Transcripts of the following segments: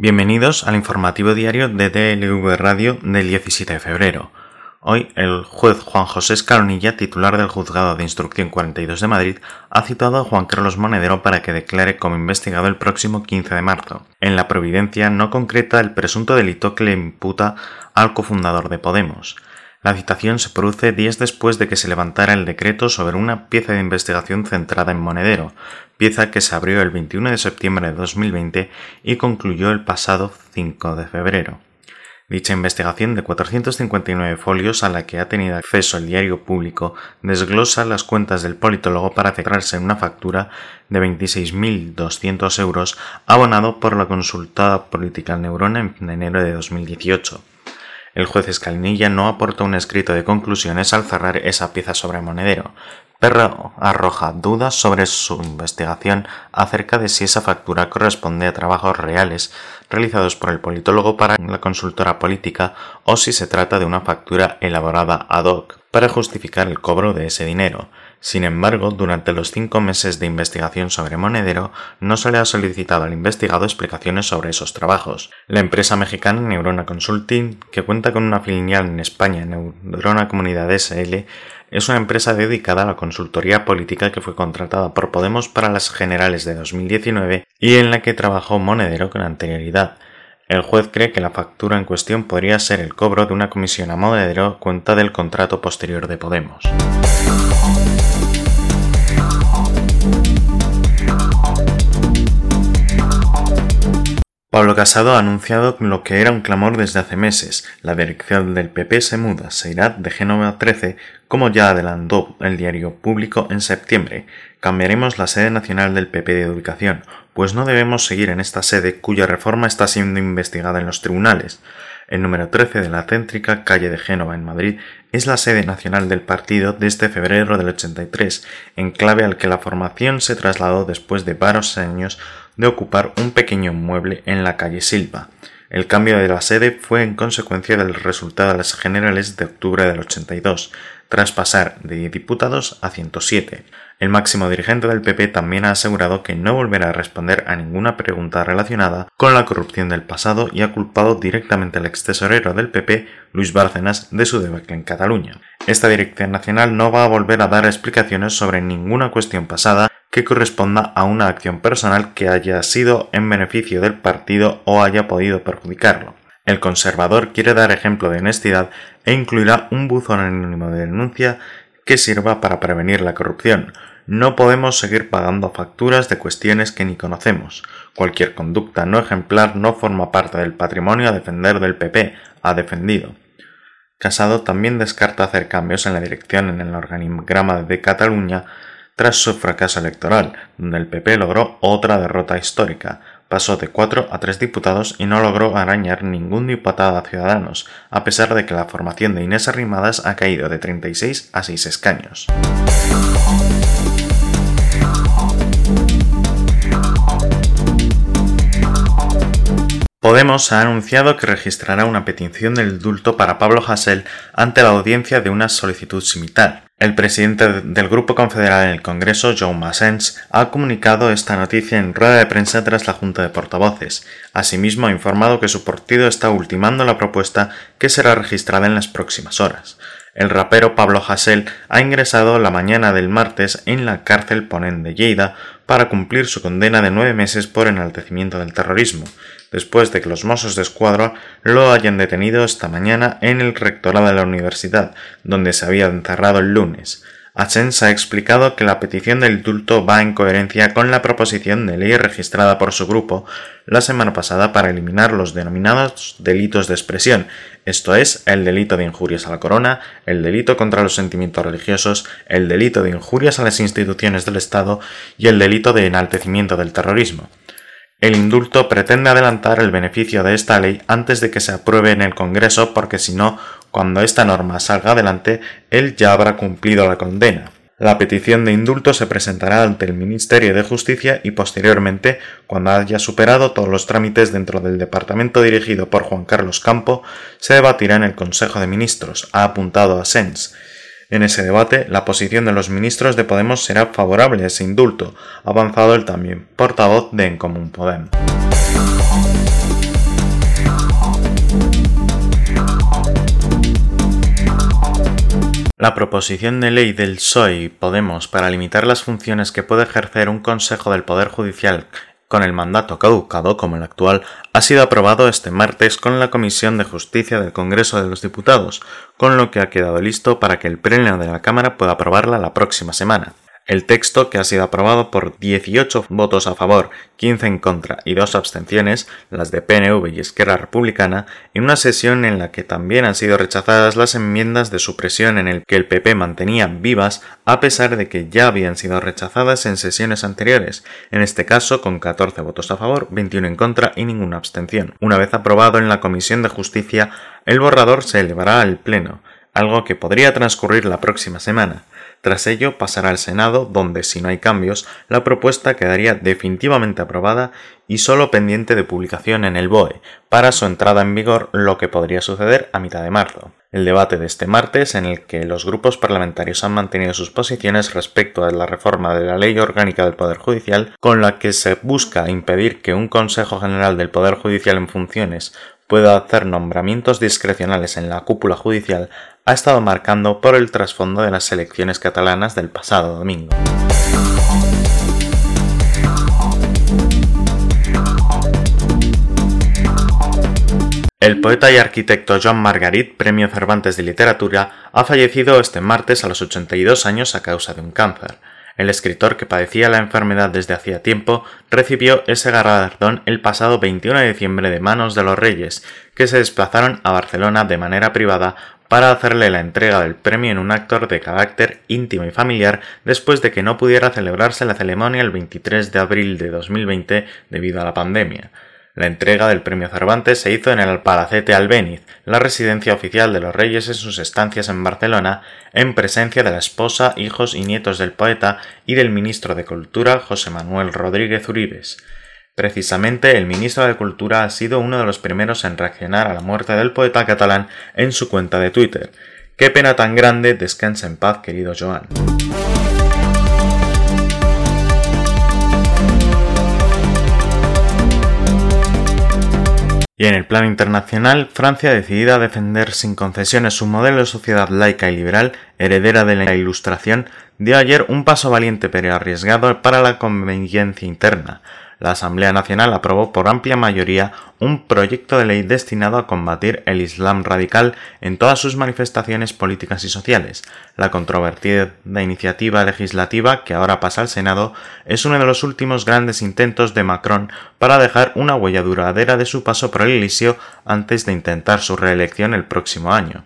Bienvenidos al informativo diario de DLV Radio del 17 de febrero. Hoy, el juez Juan José Escalonilla, titular del Juzgado de Instrucción 42 de Madrid, ha citado a Juan Carlos Monedero para que declare como investigado el próximo 15 de marzo. En la providencia no concreta el presunto delito que le imputa al cofundador de Podemos. La citación se produce días después de que se levantara el decreto sobre una pieza de investigación centrada en Monedero, pieza que se abrió el 21 de septiembre de 2020 y concluyó el pasado 5 de febrero. Dicha investigación de 459 folios a la que ha tenido acceso el diario público desglosa las cuentas del politólogo para centrarse en una factura de 26.200 euros abonado por la consultada política Neurona en enero de 2018. El juez Escalinilla no aporta un escrito de conclusiones al cerrar esa pieza sobre Monedero, pero arroja dudas sobre su investigación acerca de si esa factura corresponde a trabajos reales realizados por el politólogo para la consultora política o si se trata de una factura elaborada ad hoc para justificar el cobro de ese dinero. Sin embargo, durante los cinco meses de investigación sobre Monedero, no se le ha solicitado al investigado explicaciones sobre esos trabajos. La empresa mexicana Neurona Consulting, que cuenta con una filial en España, Neurona Comunidad SL, es una empresa dedicada a la consultoría política que fue contratada por Podemos para las generales de 2019 y en la que trabajó Monedero con anterioridad. El juez cree que la factura en cuestión podría ser el cobro de una comisión a Monedero cuenta del contrato posterior de Podemos. Pablo Casado ha anunciado lo que era un clamor desde hace meses. La dirección del PP se muda, se irá de Génova 13, como ya adelantó el diario público en septiembre. Cambiaremos la sede nacional del PP de ubicación, pues no debemos seguir en esta sede cuya reforma está siendo investigada en los tribunales. El número 13 de la céntrica calle de Génova en Madrid es la sede nacional del partido desde febrero del 83, enclave al que la formación se trasladó después de varios años de ocupar un pequeño mueble en la calle Silva. El cambio de la sede fue en consecuencia del resultado de las generales de octubre del 82, tras pasar de diputados a 107. El máximo dirigente del PP también ha asegurado que no volverá a responder a ninguna pregunta relacionada con la corrupción del pasado y ha culpado directamente al ex tesorero del PP, Luis Bárcenas, de su debacle en Cataluña. Esta dirección nacional no va a volver a dar explicaciones sobre ninguna cuestión pasada que corresponda a una acción personal que haya sido en beneficio del partido o haya podido perjudicarlo. El conservador quiere dar ejemplo de honestidad e incluirá un buzón anónimo de denuncia que sirva para prevenir la corrupción. No podemos seguir pagando facturas de cuestiones que ni conocemos. Cualquier conducta no ejemplar no forma parte del patrimonio a defender del PP, ha defendido. Casado también descarta hacer cambios en la dirección en el organigrama de Cataluña tras su fracaso electoral, donde el PP logró otra derrota histórica, pasó de 4 a 3 diputados y no logró arañar ningún diputado a Ciudadanos, a pesar de que la formación de Inés Arrimadas ha caído de 36 a 6 escaños. Podemos ha anunciado que registrará una petición del indulto para Pablo Hasél ante la audiencia de una solicitud similar. El presidente del Grupo Confederal en el Congreso, John Massens, ha comunicado esta noticia en rueda de prensa tras la Junta de Portavoces. Asimismo, ha informado que su partido está ultimando la propuesta que será registrada en las próximas horas. El rapero Pablo Hasél ha ingresado la mañana del martes en la cárcel Ponent de Lleida para cumplir su condena de nueve meses por enaltecimiento del terrorismo después de que los mozos de escuadra lo hayan detenido esta mañana en el rectorado de la universidad, donde se había encerrado el lunes. Asens ha explicado que la petición del indulto va en coherencia con la proposición de ley registrada por su grupo la semana pasada para eliminar los denominados delitos de expresión, esto es, el delito de injurias a la corona, el delito contra los sentimientos religiosos, el delito de injurias a las instituciones del Estado y el delito de enaltecimiento del terrorismo. El indulto pretende adelantar el beneficio de esta ley antes de que se apruebe en el Congreso porque si no, cuando esta norma salga adelante, él ya habrá cumplido la condena. La petición de indulto se presentará ante el Ministerio de Justicia y posteriormente, cuando haya superado todos los trámites dentro del departamento dirigido por Juan Carlos Campo, se debatirá en el Consejo de Ministros, ha apuntado a Sens. En ese debate, la posición de los ministros de Podemos será favorable a ese indulto, avanzado el también portavoz de En Común Podem. La proposición de ley del PSOE Podemos para limitar las funciones que puede ejercer un Consejo del Poder Judicial con el mandato caducado como el actual ha sido aprobado este martes con la Comisión de Justicia del Congreso de los Diputados, con lo que ha quedado listo para que el Pleno de la Cámara pueda aprobarla la próxima semana. El texto, que ha sido aprobado por 18 votos a favor, 15 en contra y dos abstenciones, las de PNV y Esquerra Republicana, en una sesión en la que también han sido rechazadas las enmiendas de supresión en el que el PP mantenía vivas a pesar de que ya habían sido rechazadas en sesiones anteriores, en este caso con 14 votos a favor, 21 en contra y ninguna abstención. Una vez aprobado en la Comisión de Justicia, el borrador se elevará al Pleno, algo que podría transcurrir la próxima semana. Tras ello pasará al Senado, donde si no hay cambios, la propuesta quedaría definitivamente aprobada y solo pendiente de publicación en el BOE, para su entrada en vigor, lo que podría suceder a mitad de marzo. El debate de este martes, en el que los grupos parlamentarios han mantenido sus posiciones respecto a la reforma de la Ley Orgánica del Poder Judicial, con la que se busca impedir que un Consejo General del Poder Judicial en funciones pueda hacer nombramientos discrecionales en la cúpula judicial, ha estado marcando por el trasfondo de las elecciones catalanas del pasado domingo. El poeta y arquitecto Joan Margarit, Premio Cervantes de Literatura, ha fallecido este martes a los 82 años a causa de un cáncer. El escritor que padecía la enfermedad desde hacía tiempo recibió ese galardón el pasado 21 de diciembre de manos de los reyes, que se desplazaron a Barcelona de manera privada para hacerle la entrega del premio en un acto de carácter íntimo y familiar después de que no pudiera celebrarse la ceremonia el 23 de abril de 2020 debido a la pandemia. La entrega del premio Cervantes se hizo en el Palacete Albéniz, la residencia oficial de los reyes en sus estancias en Barcelona, en presencia de la esposa, hijos y nietos del poeta y del ministro de Cultura José Manuel Rodríguez Uribes. Precisamente el ministro de Cultura ha sido uno de los primeros en reaccionar a la muerte del poeta catalán en su cuenta de Twitter. Qué pena tan grande, descansa en paz, querido Joan. Y en el plano internacional, Francia, decidida a defender sin concesiones su modelo de sociedad laica y liberal, heredera de la Ilustración, dio ayer un paso valiente pero arriesgado para la conveniencia interna la Asamblea Nacional aprobó por amplia mayoría un proyecto de ley destinado a combatir el Islam radical en todas sus manifestaciones políticas y sociales. La controvertida iniciativa legislativa que ahora pasa al Senado es uno de los últimos grandes intentos de Macron para dejar una huella duradera de su paso por el Elíseo antes de intentar su reelección el próximo año.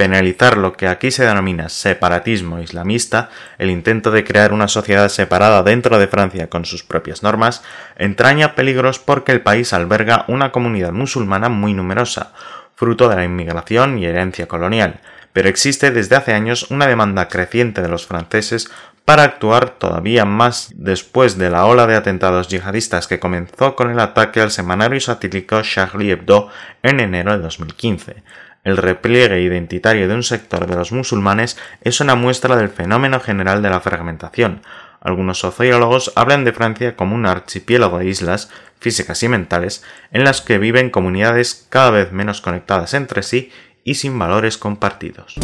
Penalizar lo que aquí se denomina separatismo islamista, el intento de crear una sociedad separada dentro de Francia con sus propias normas, entraña peligros porque el país alberga una comunidad musulmana muy numerosa, fruto de la inmigración y herencia colonial, pero existe desde hace años una demanda creciente de los franceses para actuar todavía más después de la ola de atentados yihadistas que comenzó con el ataque al semanario satírico Charlie Hebdo en enero de 2015. El repliegue identitario de un sector de los musulmanes es una muestra del fenómeno general de la fragmentación. Algunos sociólogos hablan de Francia como un archipiélago de islas físicas y mentales en las que viven comunidades cada vez menos conectadas entre sí y sin valores compartidos.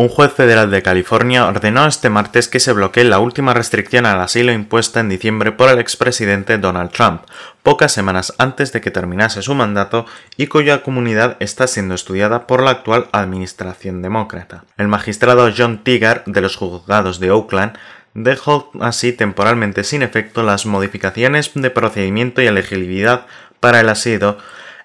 Un juez federal de California ordenó este martes que se bloquee la última restricción al asilo impuesta en diciembre por el expresidente Donald Trump, pocas semanas antes de que terminase su mandato y cuya comunidad está siendo estudiada por la actual administración demócrata. El magistrado John Tigar de los juzgados de Oakland dejó así temporalmente sin efecto las modificaciones de procedimiento y elegibilidad para el asilo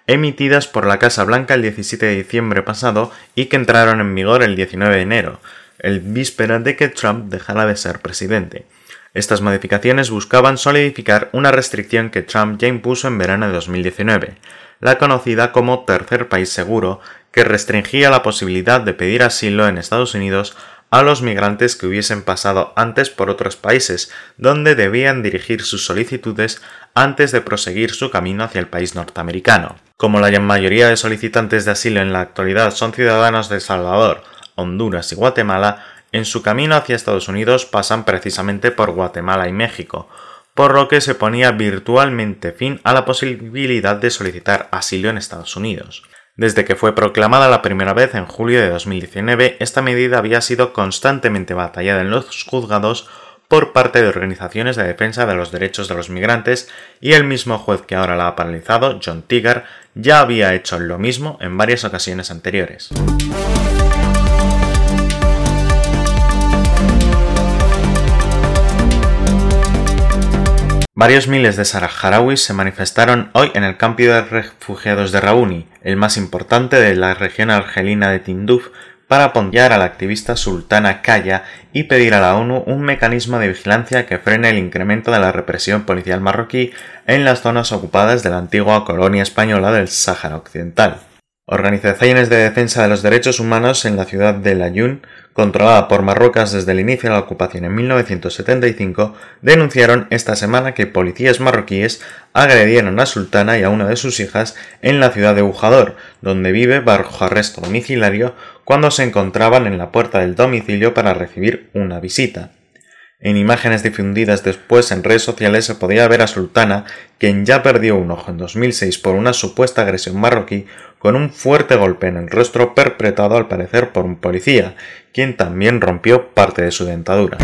emitidas por la Casa Blanca el 17 de diciembre pasado y que entraron en vigor el 19 de enero, el víspera de que Trump dejara de ser presidente. Estas modificaciones buscaban solidificar una restricción que Trump ya impuso en verano de 2019, la conocida como tercer país seguro, que restringía la posibilidad de pedir asilo en Estados Unidos a los migrantes que hubiesen pasado antes por otros países, donde debían dirigir sus solicitudes antes de proseguir su camino hacia el país norteamericano. Como la mayoría de solicitantes de asilo en la actualidad son ciudadanos de El Salvador, Honduras y Guatemala, en su camino hacia Estados Unidos pasan precisamente por Guatemala y México, por lo que se ponía virtualmente fin a la posibilidad de solicitar asilo en Estados Unidos. Desde que fue proclamada la primera vez en julio de 2019, esta medida había sido constantemente batallada en los juzgados por parte de organizaciones de defensa de los derechos de los migrantes y el mismo juez que ahora la ha paralizado, John Tigar, ya había hecho lo mismo en varias ocasiones anteriores. Varios miles de saharauis se manifestaron hoy en el campo de refugiados de Rauni, el más importante de la región argelina de Tinduf, para apoyar a la activista Sultana Kaya y pedir a la ONU un mecanismo de vigilancia que frene el incremento de la represión policial marroquí en las zonas ocupadas de la antigua colonia española del Sáhara Occidental. Organizaciones de defensa de los derechos humanos en la ciudad de Layún, controlada por Marruecos desde el inicio de la ocupación en 1975, denunciaron esta semana que policías marroquíes agredieron a Sultana y a una de sus hijas en la ciudad de Ujador, donde vive bajo arresto domiciliario cuando se encontraban en la puerta del domicilio para recibir una visita. En imágenes difundidas después en redes sociales se podía ver a Sultana, quien ya perdió un ojo en 2006 por una supuesta agresión marroquí, con un fuerte golpe en el rostro perpetrado al parecer por un policía, quien también rompió parte de su dentadura.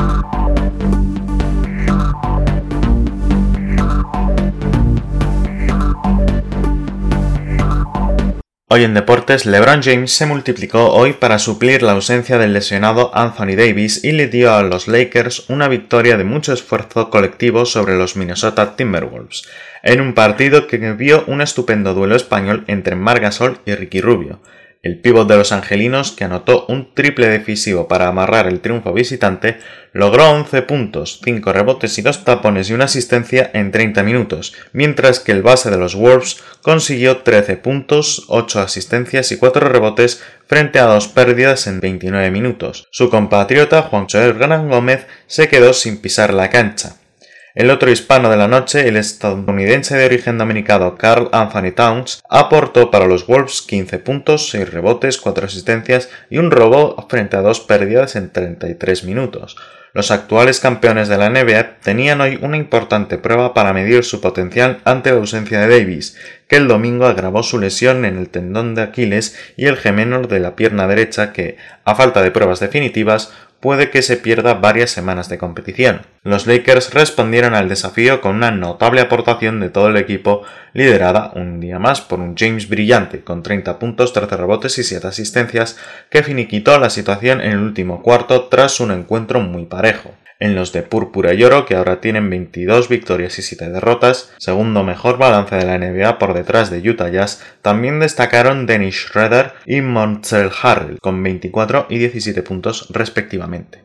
Hoy en deportes, LeBron James se multiplicó hoy para suplir la ausencia del lesionado Anthony Davis y le dio a los Lakers una victoria de mucho esfuerzo colectivo sobre los Minnesota Timberwolves, en un partido que vio un estupendo duelo español entre Margasol y Ricky Rubio, el pívot de los angelinos, que anotó un triple decisivo para amarrar el triunfo visitante, logró 11 puntos, 5 rebotes y 2 tapones y una asistencia en 30 minutos, mientras que el base de los Wolves consiguió 13 puntos, 8 asistencias y 4 rebotes frente a dos pérdidas en 29 minutos. Su compatriota Juan Joel Gran Gómez se quedó sin pisar la cancha. El otro hispano de la noche, el estadounidense de origen dominicano Carl Anthony Towns, aportó para los Wolves 15 puntos, 6 rebotes, 4 asistencias y un robo frente a dos pérdidas en 33 minutos. Los actuales campeones de la NBA tenían hoy una importante prueba para medir su potencial ante la ausencia de Davis, que el domingo agravó su lesión en el tendón de Aquiles y el gemenor de la pierna derecha que, a falta de pruebas definitivas, puede que se pierda varias semanas de competición. Los Lakers respondieron al desafío con una notable aportación de todo el equipo, liderada un día más por un James brillante, con 30 puntos, 13 rebotes y 7 asistencias, que finiquitó la situación en el último cuarto tras un encuentro muy parejo en los de púrpura y oro que ahora tienen 22 victorias y 7 derrotas, segundo mejor balance de la NBA por detrás de Utah Jazz, también destacaron Dennis Schroeder y Montel Harrell con 24 y 17 puntos respectivamente.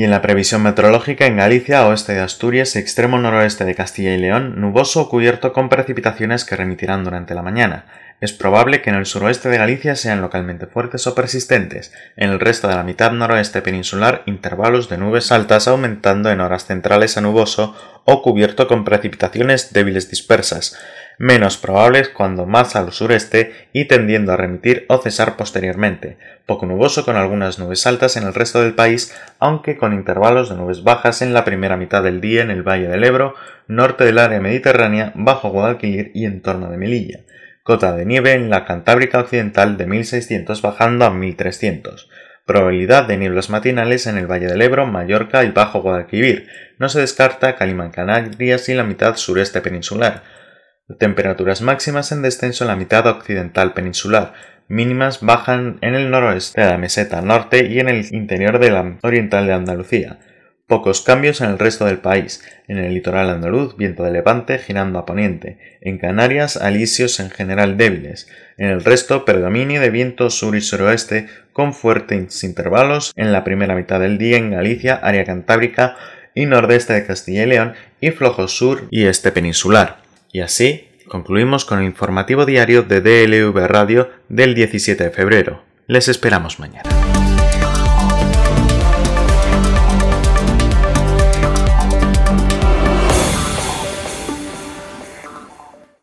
Y en la previsión meteorológica en Galicia, oeste de Asturias extremo noroeste de Castilla y León, nuboso o cubierto con precipitaciones que remitirán durante la mañana. Es probable que en el suroeste de Galicia sean localmente fuertes o persistentes, en el resto de la mitad noroeste peninsular intervalos de nubes altas aumentando en horas centrales a nuboso o cubierto con precipitaciones débiles dispersas, menos probables cuando más al sureste y tendiendo a remitir o cesar posteriormente, poco nuboso con algunas nubes altas en el resto del país, aunque con intervalos de nubes bajas en la primera mitad del día en el Valle del Ebro, norte del área mediterránea, bajo Guadalquivir y en torno de Melilla, cota de nieve en la Cantábrica Occidental de 1600 bajando a 1300, Probabilidad de nieblas matinales en el Valle del Ebro, Mallorca y Bajo Guadalquivir. No se descarta Calimán Canarias y la mitad sureste peninsular. Temperaturas máximas en descenso en la mitad occidental peninsular, mínimas bajan en el noroeste de la meseta norte y en el interior de la oriental de Andalucía. Pocos cambios en el resto del país. En el litoral andaluz, viento de levante girando a poniente. En Canarias, alisios en general débiles. En el resto, predominio de viento sur y suroeste con fuertes intervalos en la primera mitad del día en Galicia, área cantábrica y nordeste de Castilla y León y flojo sur y este peninsular. Y así concluimos con el informativo diario de DLV Radio del 17 de febrero. Les esperamos mañana.